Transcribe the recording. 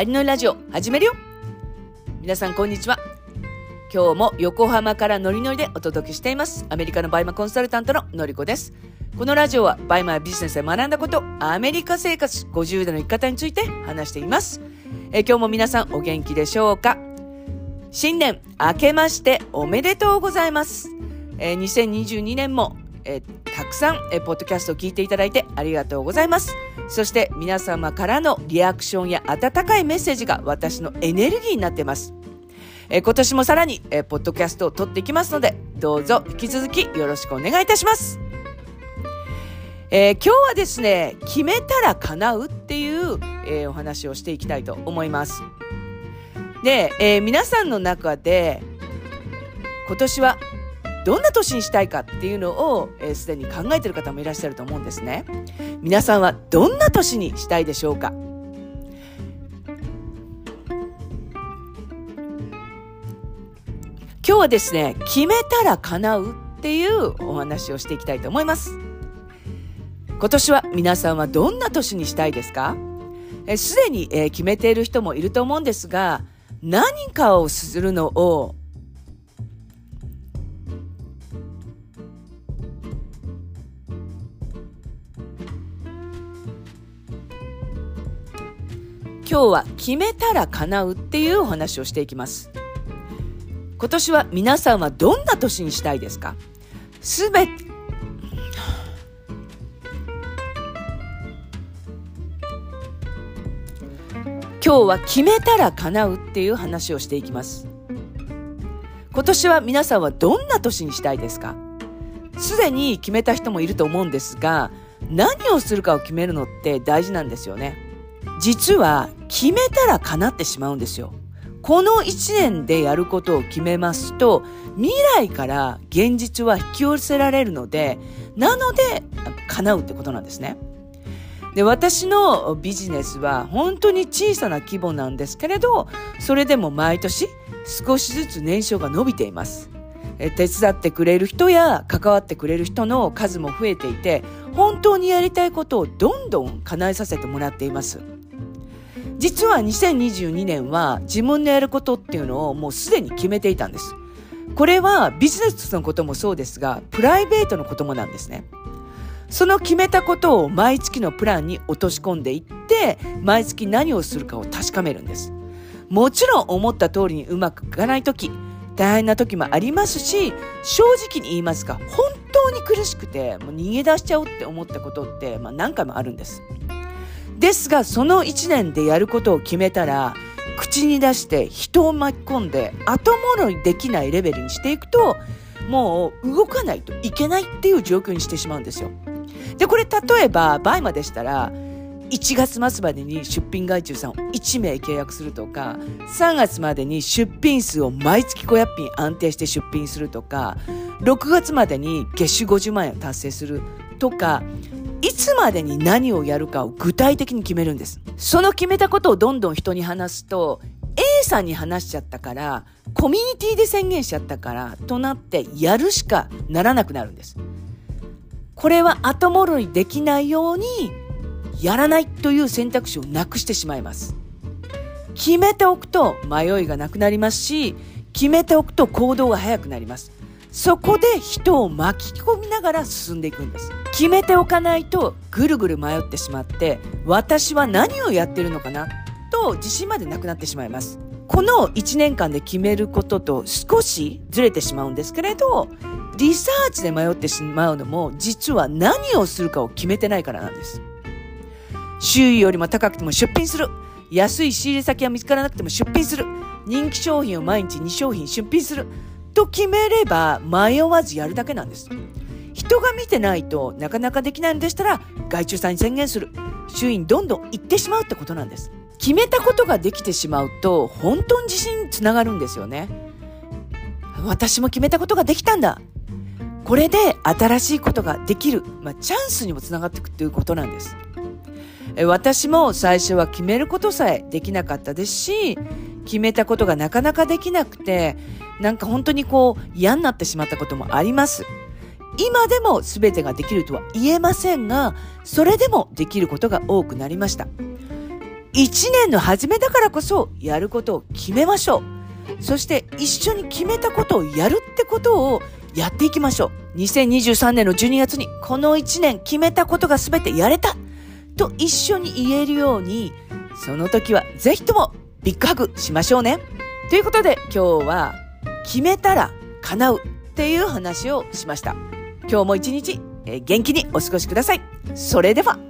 ありのラジオ始めるよ。皆さんこんにちは。今日も横浜からノリノリでお届けしています。アメリカのバイマコンサルタントののりこです。このラジオはバイマービジネスで学んだことアメリカ生活50代の生き方について話しています。え今日も皆さんお元気でしょうか？新年明けましておめでとうございます。え2022年もえたくさんえポッドキャストを聞いていただいてありがとうございますそして皆様からのリアクションや温かいメッセージが私のエネルギーになってます。え今年もさらに、えポッドキャストを撮っていきますので、どうぞ引き続きよろしくお願いいたします。えー、今日はですね、決めたら叶うっていう、えー、お話をしていきたいと思います。で、えー、皆さんの中で、今年はどんな年にしたいかっていうのをすで、に考えてる方もいらっしゃると思うんですね。皆さんはどんな年にしたいでしょうか？今日はですね、決めたら叶うっていうお話をしていきたいと思います。今年は皆さんはどんな年にしたいですか？すでに、えー、決めている人もいると思うんですが、何かをするのを今日は決めたら叶うっていうお話をしていきます。今年は皆さんはどんな年にしたいですか？すべて、今日は決めたら叶うっていう話をしていきます。今年は皆さんはどんな年にしたいですか？すでに決めた人もいると思うんですが、何をするかを決めるのって大事なんですよね。実は決めたら叶ってしまうんですよ。この1年でやることを決めますと、未来から現実は引き寄せられるので、なので叶うってことなんですね。で、私のビジネスは本当に小さな規模なんですけれど、それでも毎年少しずつ年商が伸びています。手伝ってくれる人や関わってくれる人の数も増えていて、本当にやりたいことをどんどん叶えさせてもらっています。実は2022年は自分のやることっていうのをもうすでに決めていたんです。これはビジネスのこともそうですが、プライベートのこともなんですね。その決めたことを毎月のプランに落とし込んでいって、毎月何をするかを確かめるんです。もちろん思った通りにうまくいかない時、大変な時もありますし、正直に言いますか、本当に苦しくて、もう逃げ出しちゃおうって思ったことって、まあ何回もあるんです。ですが、その1年でやることを決めたら、口に出して人を巻き込んで後戻りできないレベルにしていくと、もう動かないといけないっていう状況にしてしまうんですよ。で、これ例えば、バイマでしたら、1月末までに出品外注さんを1名契約するとか、3月までに出品数を毎月500品安定して出品するとか、6月までに月収50万円を達成するとか、いつまでに何をやるかを具体的に決めるんです。その決めたことをどんどん人に話すと、A さんに話しちゃったから、コミュニティで宣言しちゃったから、となってやるしかならなくなるんです。これは後戻りできないように、やらないという選択肢をなくしてしまいます。決めておくと迷いがなくなりますし、決めておくと行動が早くなります。そこで人を巻き込みながら進んでいくんです。決めておかないとぐるぐる迷ってしまって、私は何をやってるのかな？と自信までなくなってしまいます。この1年間で決めることと少しずれてしまうんですけれど、リサーチで迷ってしまうのも実は何をするかを決めてないからなんです。周囲よりも高くても出品する。安い仕入れ先が見つからなくても出品する。人気商品を毎日2商品出品する。と決めれば迷わずやるだけなんです。人が見てないとなかなかできないのでしたら外注さんに宣言する。周囲にどんどん行ってしまうってことなんです。決めたことができてしまうと本当に自信につながるんですよね。私も決めたことができたんだ。これで新しいことができる。まあ、チャンスにもつながっていくということなんです。私も最初は決めることさえできなかったですし、決めたことがなかなかできなくて、なんか本当にこう嫌になってしまったこともあります。今でも全てができるとは言えませんが、それでもできることが多くなりました。一年の初めだからこそやることを決めましょう。そして一緒に決めたことをやるってことをやっていきましょう。2023年の12月にこの1年決めたことが全てやれたと一緒に言えるように、その時はぜひともビッグハグしましょうね。ということで今日は決めたら叶うっていう話をしました。今日も一日、え元気にお過ごしください。それでは。